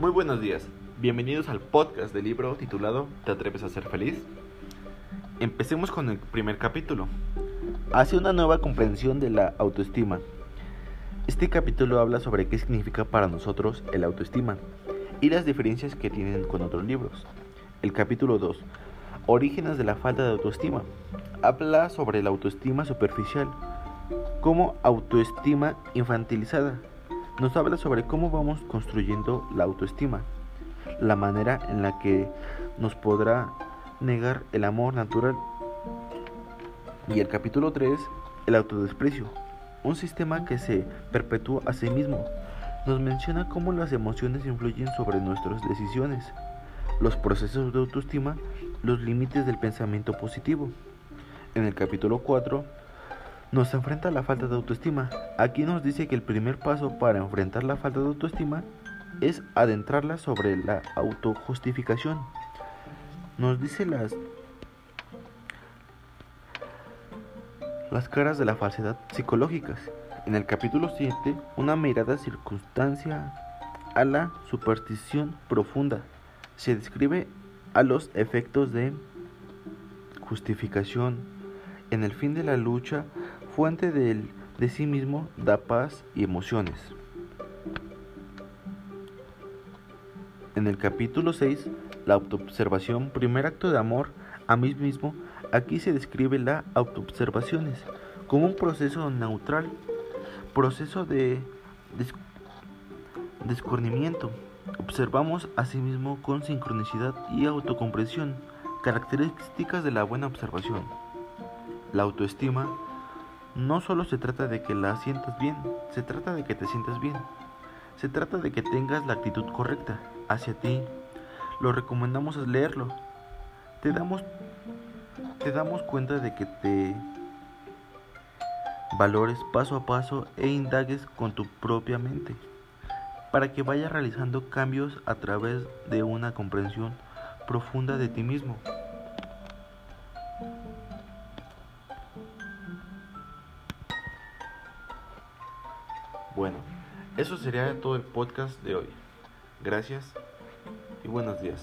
Muy buenos días, bienvenidos al podcast del libro titulado ¿Te atreves a ser feliz? Empecemos con el primer capítulo. Hace una nueva comprensión de la autoestima. Este capítulo habla sobre qué significa para nosotros el autoestima y las diferencias que tienen con otros libros. El capítulo 2, Orígenes de la falta de autoestima, habla sobre la autoestima superficial como autoestima infantilizada nos habla sobre cómo vamos construyendo la autoestima, la manera en la que nos podrá negar el amor natural. Y el capítulo 3, el autodesprecio, un sistema que se perpetúa a sí mismo. Nos menciona cómo las emociones influyen sobre nuestras decisiones, los procesos de autoestima, los límites del pensamiento positivo. En el capítulo 4, nos enfrenta la falta de autoestima. Aquí nos dice que el primer paso para enfrentar la falta de autoestima es adentrarla sobre la autojustificación. Nos dice las las caras de la falsedad psicológicas. En el capítulo 7, una mirada circunstancia a la superstición profunda. Se describe a los efectos de justificación en el fin de la lucha fuente del, de sí mismo da paz y emociones. En el capítulo 6, la autoobservación, primer acto de amor a mí mismo, aquí se describe la autoobservaciones como un proceso neutral, proceso de descornimiento. Observamos a sí mismo con sincronicidad y autocomprensión, características de la buena observación. La autoestima no solo se trata de que la sientas bien, se trata de que te sientas bien. Se trata de que tengas la actitud correcta hacia ti. Lo recomendamos es leerlo. Te damos te damos cuenta de que te valores paso a paso e indagues con tu propia mente para que vayas realizando cambios a través de una comprensión profunda de ti mismo. Bueno, eso sería todo el podcast de hoy. Gracias y buenos días.